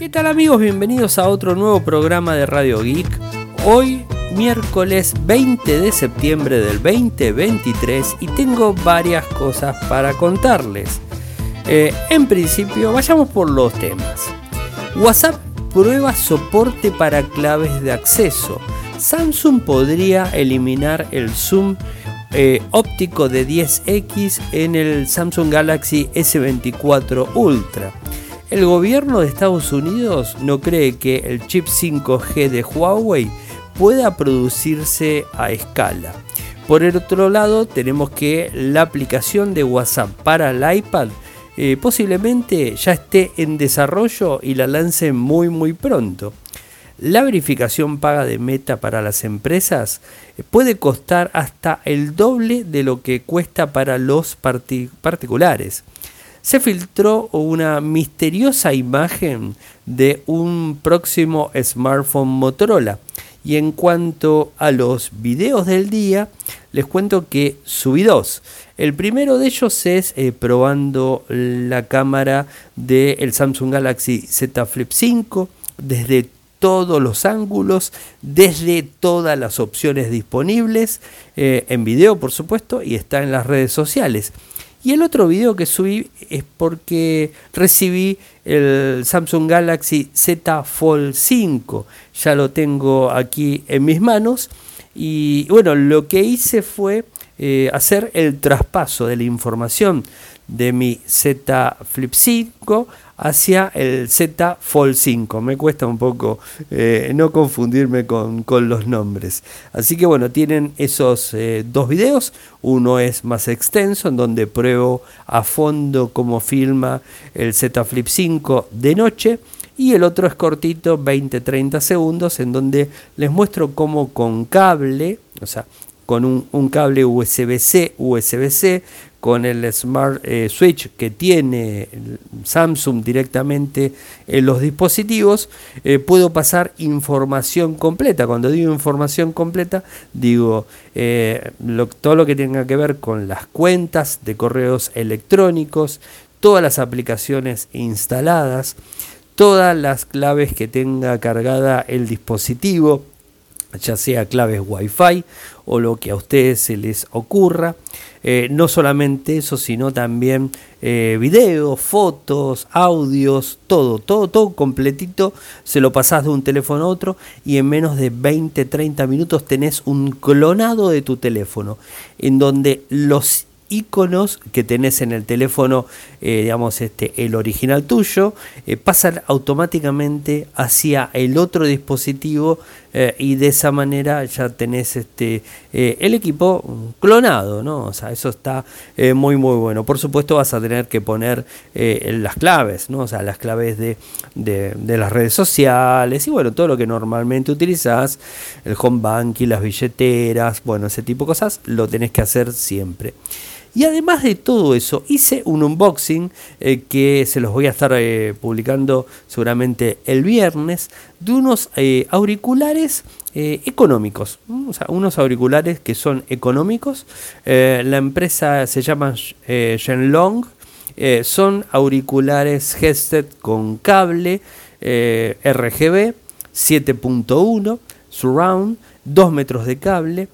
¿Qué tal amigos? Bienvenidos a otro nuevo programa de Radio Geek. Hoy miércoles 20 de septiembre del 2023 y tengo varias cosas para contarles. Eh, en principio, vayamos por los temas. WhatsApp prueba soporte para claves de acceso. Samsung podría eliminar el zoom eh, óptico de 10X en el Samsung Galaxy S24 Ultra. El gobierno de Estados Unidos no cree que el chip 5G de Huawei pueda producirse a escala. Por el otro lado, tenemos que la aplicación de WhatsApp para el iPad eh, posiblemente ya esté en desarrollo y la lance muy muy pronto. La verificación paga de meta para las empresas puede costar hasta el doble de lo que cuesta para los particulares. Se filtró una misteriosa imagen de un próximo smartphone Motorola y en cuanto a los videos del día, les cuento que subí dos. El primero de ellos es eh, probando la cámara del Samsung Galaxy Z Flip 5 desde todos los ángulos, desde todas las opciones disponibles, eh, en video por supuesto, y está en las redes sociales. Y el otro video que subí es porque recibí el Samsung Galaxy Z Fold 5. Ya lo tengo aquí en mis manos. Y bueno, lo que hice fue eh, hacer el traspaso de la información de mi Z Flip 5 hacia el Z Fold 5. Me cuesta un poco eh, no confundirme con, los nombres. Así que bueno, tienen esos eh, dos videos. Uno es más extenso, en donde pruebo a fondo cómo filma el Z Flip 5 de noche. Y el otro es cortito, 20-30 segundos, en donde les muestro cómo con cable, o sea, con un cable USB-C, USB-C, con el Smart eh, Switch que tiene Samsung directamente en los dispositivos, eh, puedo pasar información completa. Cuando digo información completa, digo eh, todo lo que tenga que ver con las cuentas de correos electrónicos, todas las aplicaciones instaladas, todas las claves que tenga cargada el dispositivo, ya sea claves Wi-Fi o lo que a ustedes se les ocurra. Eh, no solamente eso, sino también eh, videos, fotos, audios, todo, todo, todo completito. Se lo pasás de un teléfono a otro y en menos de 20, 30 minutos tenés un clonado de tu teléfono en donde los iconos que tenés en el teléfono, eh, digamos, este, el original tuyo, pasan automáticamente hacia el otro dispositivo eh, y de esa manera ya tenés este, el equipo clonado, ¿no? O sea, eso está muy, muy bueno. Por supuesto vas a tener que poner las claves, ¿no? O sea, las claves de, de, de, las redes sociales y bueno, todo lo que normalmente utilizás, el home banking, las billeteras, bueno, ese tipo de cosas, lo tenés que hacer siempre. Y además de todo eso, hice un unboxing eh, que se los voy a estar eh, publicando seguramente el viernes de unos eh, auriculares económicos. Sea, unos auriculares que son económicos. la empresa se llama Shenlong. son auriculares headset con cable RGB 7.1 surround 2 metros de cable.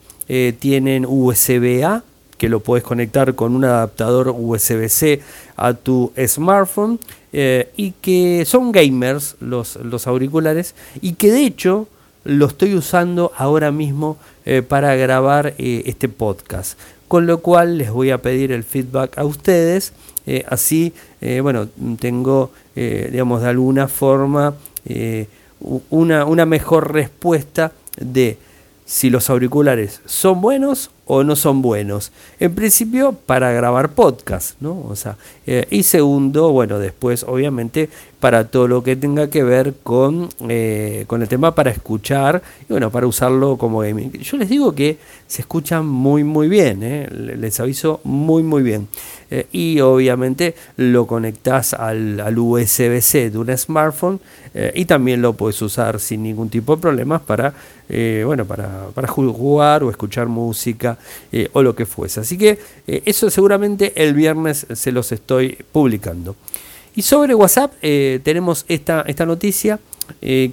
tienen USB-A que lo puedes conectar con un adaptador USB-C a tu smartphone eh, y que son gamers los, los auriculares y que de hecho lo estoy usando ahora mismo eh, para grabar eh, este podcast. Con lo cual les voy a pedir el feedback a ustedes. así, bueno, tengo, digamos, de alguna forma una, una mejor respuesta de si los auriculares son buenos o no son buenos. En principio, para grabar podcast, ¿no? O sea, eh, y segundo, bueno, después, obviamente, para todo lo que tenga que ver con, eh, con el tema para escuchar y bueno, para usarlo como gaming. Yo les digo que se escuchan muy, muy bien, ¿eh? les aviso muy, muy bien. y obviamente lo conectas al, al USB-C de un smartphone y también lo puedes usar sin ningún tipo de problemas para, bueno, para, para jugar o escuchar música eh, o lo que fuese. Así que eh, eso seguramente el viernes se los estoy publicando. Y sobre WhatsApp tenemos esta, esta noticia que,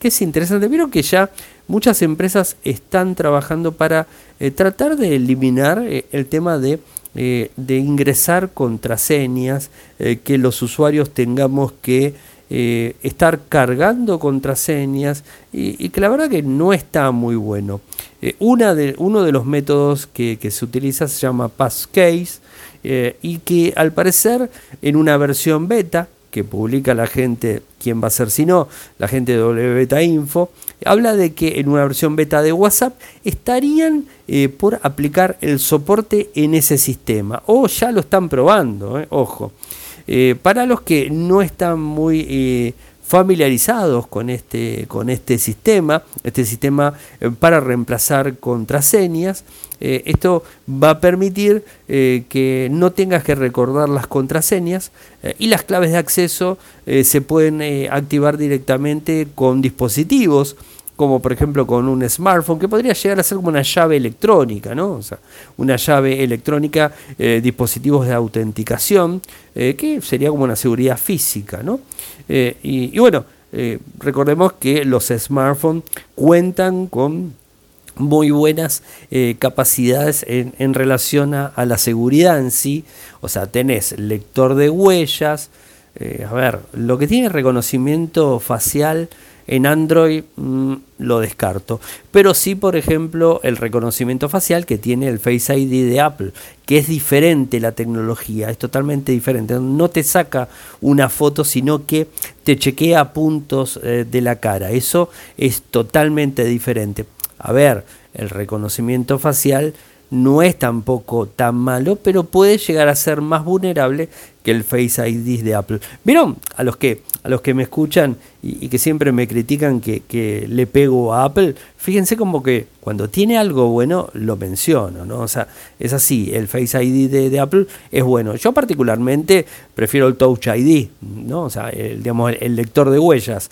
que, es interesante. Vieron que ya muchas empresas están trabajando para tratar de eliminar el tema de eh, de ingresar contraseñas, eh, que los usuarios tengamos que eh, estar cargando contraseñas y, que la verdad que no está muy bueno. una de, uno de los métodos que, se utiliza se llama Passcase y que al parecer en una versión beta que publica la gente, quién va a ser si no, la gente de WBeta Info, habla de que en una versión beta de WhatsApp estarían eh, por aplicar el soporte en ese sistema, o ya lo están probando, eh, ojo. Eh, para los que no están muy familiarizados con este, con este sistema, este sistema eh, para reemplazar contraseñas. Eh, esto va a permitir eh, que no tengas que recordar las contraseñas y las claves de acceso se pueden activar directamente con dispositivos como por ejemplo con un smartphone, que podría llegar a ser como una llave electrónica, ¿no? O sea, una llave electrónica, dispositivos de autenticación, que sería como una seguridad física, ¿no? Eh, y, bueno, eh, recordemos que los smartphones cuentan con muy buenas eh, capacidades en, relación a, a, la seguridad en sí. O sea, tenés lector de huellas. a ver, lo que tiene reconocimiento facial en Android mm, lo descarto. Pero sí, por ejemplo, el reconocimiento facial que tiene el Face ID de Apple, que es diferente la tecnología, es totalmente diferente. No te saca una foto, sino que te chequea puntos eh, de la cara. Eso es totalmente diferente. A ver, el reconocimiento facial no es tampoco tan malo, pero puede llegar a ser más vulnerable que el Face ID de Apple. ¿Vieron? A los que, a los que me escuchan y, que siempre me critican que, le pego a Apple, fíjense como que cuando tiene algo bueno lo menciono, ¿no? O sea, es así, el Face ID de, Apple es bueno. Yo particularmente prefiero el Touch ID, ¿no? O sea, digamos, el lector de huellas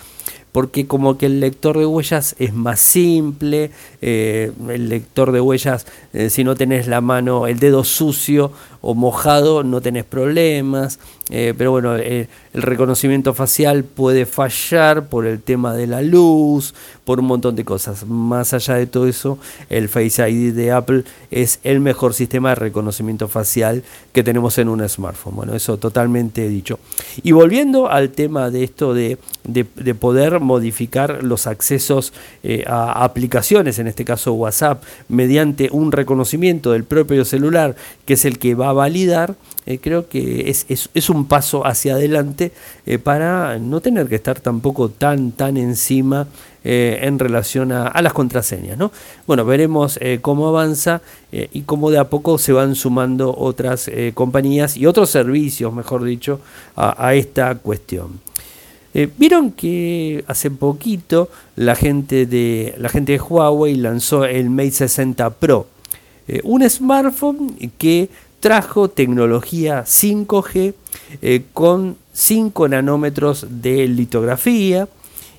porque como que el lector de huellas es más simple, eh, el lector de huellas, eh, si no tenés la mano, el dedo sucio o mojado, no tenés problemas, eh, pero bueno, el reconocimiento facial puede fallar por el tema de la luz, por un montón de cosas. Más allá de todo eso, el Face ID de Apple es el mejor sistema de reconocimiento facial que tenemos en un smartphone. Bueno, eso totalmente dicho. Y volviendo al tema de esto de, de poder modificar los accesos eh, a aplicaciones, en este caso WhatsApp, mediante un reconocimiento del propio celular, que es el que va a validar, eh, creo que es, es, un paso hacia adelante eh, para no tener que estar tampoco tan, tan encima en relación a, las contraseñas. ¿no? Bueno, veremos cómo avanza y cómo de a poco se van sumando otras compañías y otros servicios, mejor dicho, a esta cuestión. Eh, Vieron que hace poquito la gente de, la gente de Huawei lanzó el Mate 60 Pro, eh, un smartphone que trajo tecnología 5G eh, con 5 nanómetros de litografía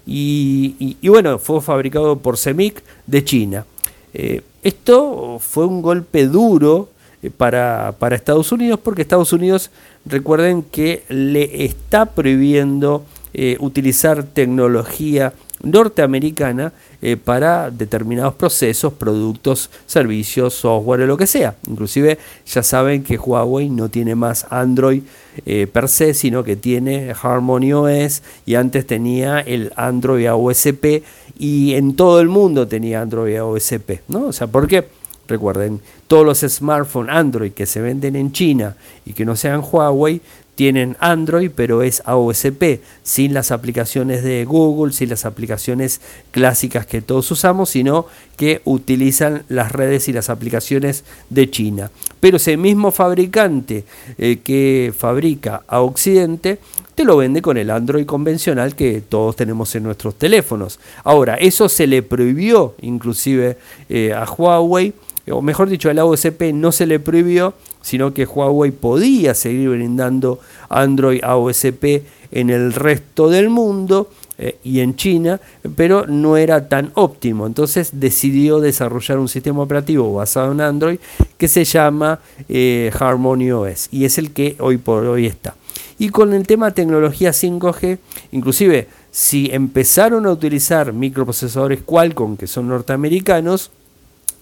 y, bueno, fue fabricado por CEMIC de China. esto fue un golpe duro para, para, Estados Unidos porque Estados Unidos recuerden que le está prohibiendo eh, utilizar tecnología norteamericana eh, para determinados procesos, productos, servicios, software o lo que sea. Inclusive ya saben que Huawei no tiene más Android eh, per se, sino que tiene Harmony OS y antes tenía el Android AOSP y en todo el mundo tenía Android AOSP. ¿no? O sea, ¿por qué? Recuerden, todos los smartphones Android que se venden en China y que no sean Huawei tienen Android, pero es AOSP, sin las aplicaciones de Google, sin las aplicaciones clásicas que todos usamos, sino que utilizan las redes y las aplicaciones de China. Pero ese mismo fabricante eh, que fabrica a Occidente, te lo vende con el Android convencional que todos tenemos en nuestros teléfonos. Ahora, eso se le prohibió inclusive eh, a Huawei, o mejor dicho, al AOSP no se le prohibió, sino que Huawei podía seguir brindando Android AOSP en el resto del mundo eh, y en China, pero no era tan óptimo. Entonces decidió desarrollar un sistema operativo basado en Android que se llama eh, Harmony OS y es el que hoy por hoy está. Y con el tema tecnología 5G, inclusive si empezaron a utilizar microprocesadores Qualcomm que son norteamericanos,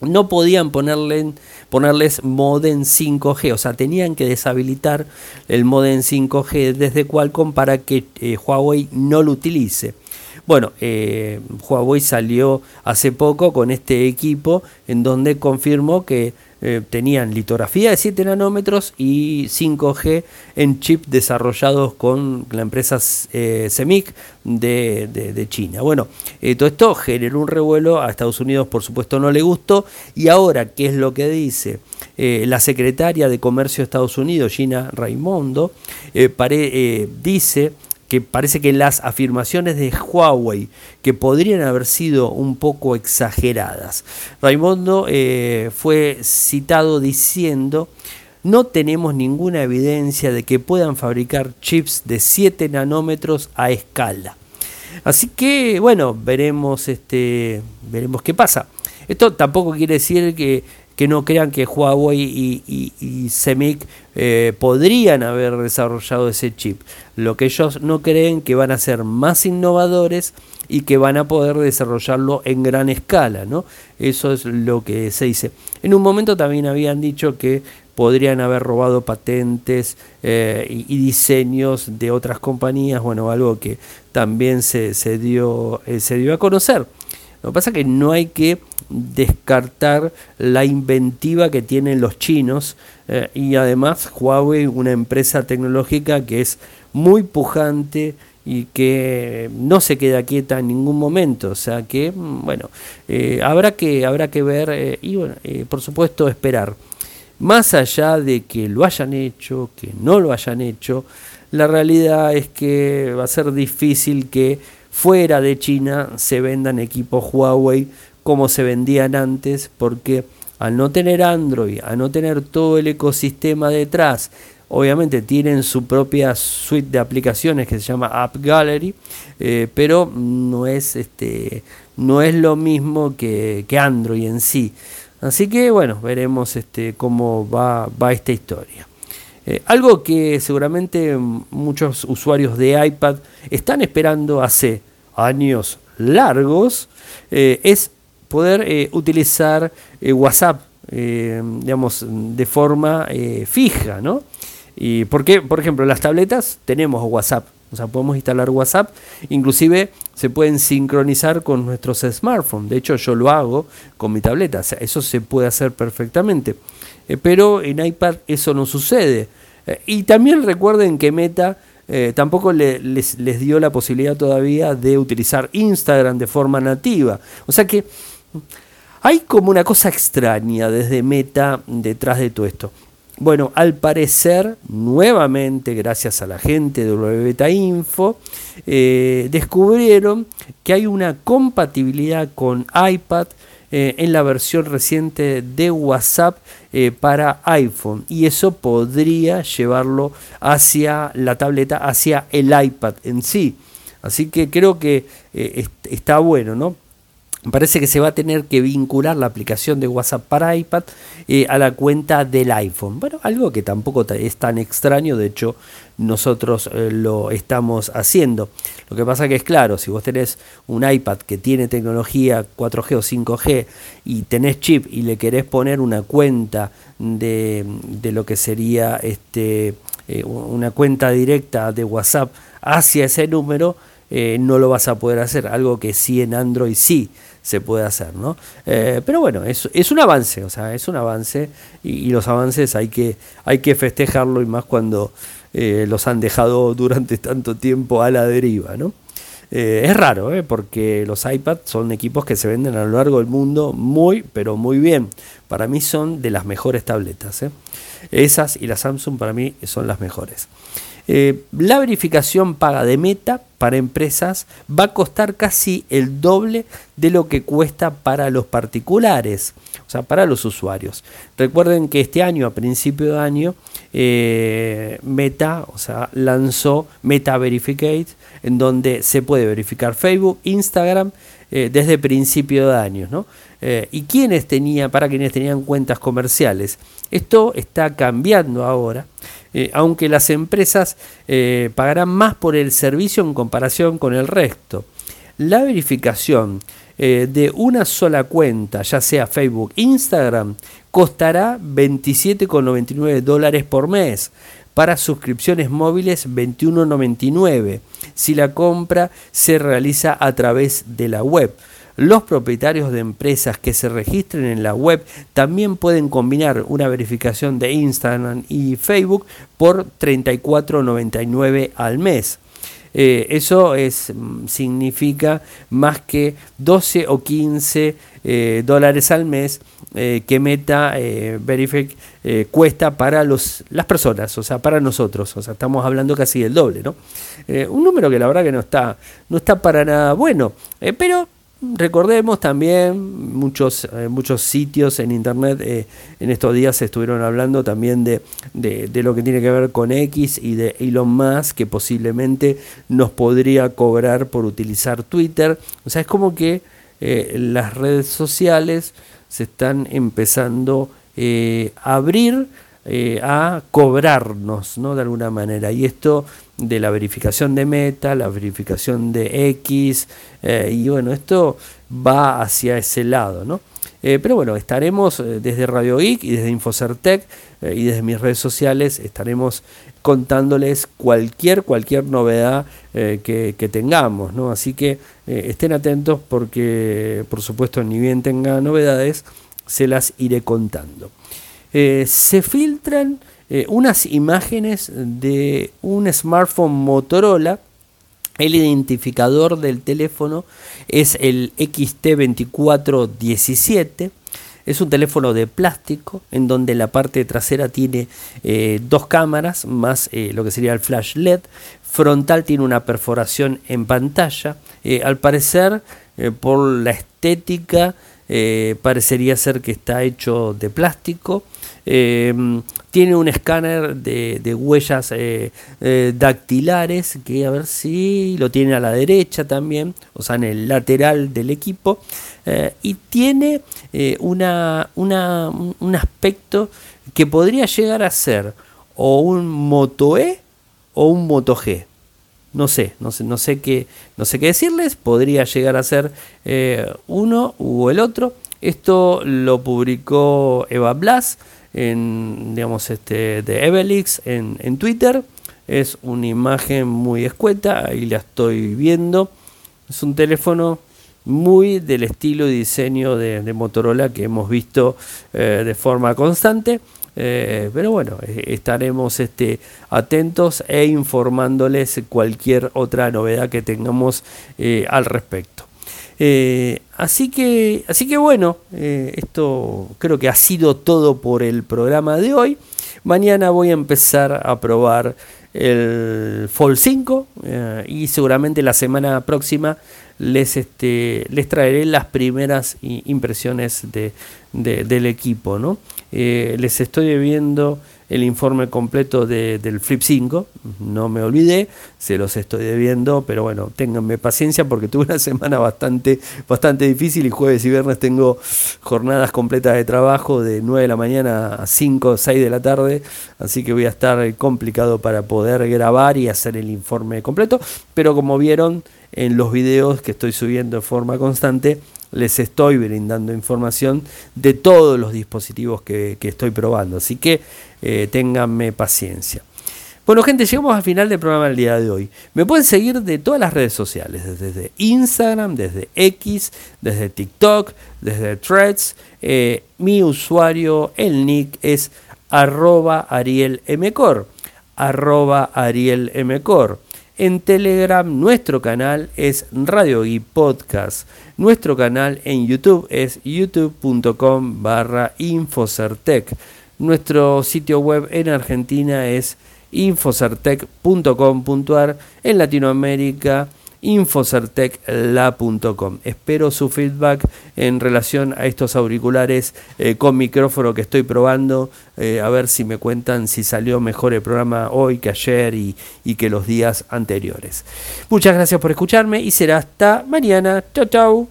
no podían ponerle, ponerles modem 5G, o sea, tenían que deshabilitar el modem 5G desde Qualcomm para que eh, Huawei no lo utilice. Bueno, eh, Huawei salió hace poco con este equipo en donde confirmó que eh, tenían litografía de 7 nanómetros y 5G en chip desarrollados con la empresa eh, CEMIC de, China. Bueno, todo esto generó un revuelo, a Estados Unidos por supuesto no le gustó y ahora, ¿qué es lo que dice? la secretaria de Comercio de Estados Unidos, Gina Raimondo, dice parece que las afirmaciones de Huawei que podrían haber sido un poco exageradas. Raimondo eh, fue citado diciendo no tenemos ninguna evidencia de que puedan fabricar chips de 7 nanómetros a escala. Así que bueno, veremos este veremos qué pasa. Esto tampoco quiere decir que que no crean que Huawei y, y, eh, podrían haber desarrollado ese chip. Lo que ellos no creen que van a ser más innovadores y que van a poder desarrollarlo en gran escala, ¿no? Eso es lo que se dice. En un momento también habían dicho que podrían haber robado patentes eh, y, diseños de otras compañías, bueno, algo que también se, se dio, eh, se dio a conocer. Lo que pasa es que no hay que descartar la inventiva que tienen los chinos eh, y además Huawei, una empresa tecnológica que es muy pujante y que no se queda quieta en ningún momento, o sea que mm, bueno, eh, habrá que habrá que ver eh, y por supuesto esperar. Más allá de que lo hayan hecho, que no lo hayan hecho, la realidad es que va a ser difícil que fuera de China se vendan equipos Huawei como se vendían antes, porque al no tener Android, al no tener todo el ecosistema detrás, obviamente tienen su propia suite de aplicaciones que se llama App Gallery, eh, pero no es, este, no es lo mismo que, Android en sí. Así que bueno, veremos este, cómo va, va esta historia. Eh, algo que seguramente muchos usuarios de iPad están esperando hace años largos eh, es poder eh, utilizar WhatsApp, digamos, de forma fija, ¿no? Y porque, por ejemplo, las tabletas tenemos WhatsApp, o sea, podemos instalar WhatsApp, inclusive se pueden sincronizar con nuestros smartphones. De hecho, yo lo hago con mi tableta, eso se puede hacer perfectamente. Eh, pero en iPad eso no sucede. Eh, y también recuerden que Meta eh, tampoco les, dio la posibilidad todavía de utilizar Instagram de forma nativa. O sea que hay como una cosa extraña desde Meta detrás de todo esto. Bueno, al parecer, nuevamente, gracias a la gente de WBeta Info, descubrieron que hay una compatibilidad con iPad en la versión reciente de WhatsApp eh, para iPhone y eso podría llevarlo hacia la tableta, hacia el iPad en sí. Así que creo que eh, está bueno, ¿no? Parece que se va a tener que vincular la aplicación de WhatsApp para iPad eh, a la cuenta del iPhone. Bueno, algo que tampoco es tan extraño, de hecho nosotros eh, lo estamos haciendo. Lo que pasa que es claro, si vos tenés un iPad que tiene tecnología 4G o 5G y tenés chip y le querés poner una cuenta de, lo que sería este, eh, una cuenta directa de WhatsApp hacia ese número, no lo vas a poder hacer, algo que sí en Android sí se puede hacer, ¿no? Eh, pero bueno, es, un avance, o sea, es un avance y, los avances hay que, hay que festejarlo y más cuando eh, los han dejado durante tanto tiempo a la deriva, ¿no? Eh, es raro, porque los iPads son equipos que se venden a lo largo del mundo muy, pero muy bien. Para mí son de las mejores tabletas. Esas y la Samsung para mí son las mejores. Eh, la verificación paga de meta para empresas va a costar casi el doble de lo que cuesta para los particulares, o sea, para los usuarios. Recuerden que este año, a principio de año, eh, Meta, o sea, lanzó Meta Verificate, en donde se puede verificar Facebook, Instagram, eh, desde principio de año, ¿no? y quienes tenían, para quienes tenían cuentas comerciales. Esto está cambiando ahora aunque las empresas pagarán más por el servicio en comparación con el resto. La verificación de una sola cuenta, ya sea Facebook, Instagram, costará 27,99 dólares por mes. Para suscripciones móviles 21,99 si la compra se realiza a través de la web. Los propietarios de empresas que se registren en la web también pueden combinar una verificación de Instagram y Facebook por 34,99 al mes. Eh, eso es, mm, significa más que 12 o 15 eh, dólares al mes eh, que Meta Verific cuesta para los, las personas, o sea, para nosotros. O sea, estamos hablando casi del doble, ¿no? un número que la verdad que no está, no está para nada bueno, pero Recordemos también muchos, eh, muchos sitios en internet eh, en estos días estuvieron hablando también de, de, lo que tiene que ver con X y de Elon Musk que posiblemente nos podría cobrar por utilizar Twitter. O sea, es como que eh, las redes sociales se están empezando a abrir a cobrarnos, ¿no? De alguna manera. Y esto de la verificación de meta, la verificación de X, eh, y bueno, esto va hacia ese lado, ¿no? Eh, pero bueno, estaremos eh, desde Radio Geek y desde Infocertec y desde mis redes sociales, estaremos contándoles cualquier, cualquier novedad que, que, tengamos, ¿no? Así que estén atentos porque, por supuesto, ni bien tenga novedades, se las iré contando. Se filtran eh, unas imágenes de un smartphone Motorola. El identificador del teléfono es el XT2417. Es un teléfono de plástico en donde la parte trasera tiene eh, dos cámaras más eh, lo que sería el flash LED. Frontal tiene una perforación en pantalla. al parecer, por la estética, parecería ser que está hecho de plástico. Em, tiene un escáner de, huellas eh, eh, dactilares, que a ver si lo tiene a la derecha también, o sea, en el lateral del equipo. Eh, y tiene una, un aspecto que podría llegar a ser o un Moto E o un Moto G. No sé, no sé, no sé qué, no sé qué decirles. Podría llegar a ser uno u el otro. Esto lo publicó Eva Blas en, digamos, este, de Evelix en, en Twitter. Es una imagen muy escueta, ahí la estoy viendo. Es un teléfono muy del estilo y diseño de, Motorola que hemos visto eh, de forma constante. Eh, pero bueno, eh, estaremos este, atentos e informándoles cualquier otra novedad que tengamos al respecto. Eh, así, que, así que bueno, eh, esto creo que ha sido todo por el programa de hoy. Mañana voy a empezar a probar el Fall 5 eh, y seguramente la semana próxima les, este, les traeré las primeras impresiones de, del equipo. ¿no? Les estoy viendo el informe completo del Flip 5. No me olvidé, se los estoy debiendo, pero bueno, ténganme paciencia porque tuve una semana bastante, bastante difícil y jueves y viernes tengo jornadas completas de trabajo de 9 de la mañana a 5 o 6 de la tarde, así que voy a estar complicado para poder grabar y hacer el informe completo, pero como vieron en los videos que estoy subiendo de forma constante, les estoy brindando información de todos los dispositivos que, estoy probando. Así que eh, paciencia. Bueno, gente, llegamos al final del programa del día de hoy. Me pueden seguir de todas las redes sociales, desde Instagram, desde X, desde TikTok, desde Threads. Eh, mi usuario, el nick, es arroba arielmcor. Arroba arielmcor. En Telegram nuestro canal es Radio y Podcast. Nuestro canal en YouTube es youtube.com barra Infocertec. Nuestro sitio web en Argentina es infocertec.com.ar. En Latinoamérica infocertecla.com. Espero su feedback en relación a estos auriculares eh, con micrófono que estoy probando, eh, a ver si me cuentan si salió mejor el programa hoy que ayer y, y que los días anteriores. Muchas gracias por escucharme y será hasta mañana. Chao, chao.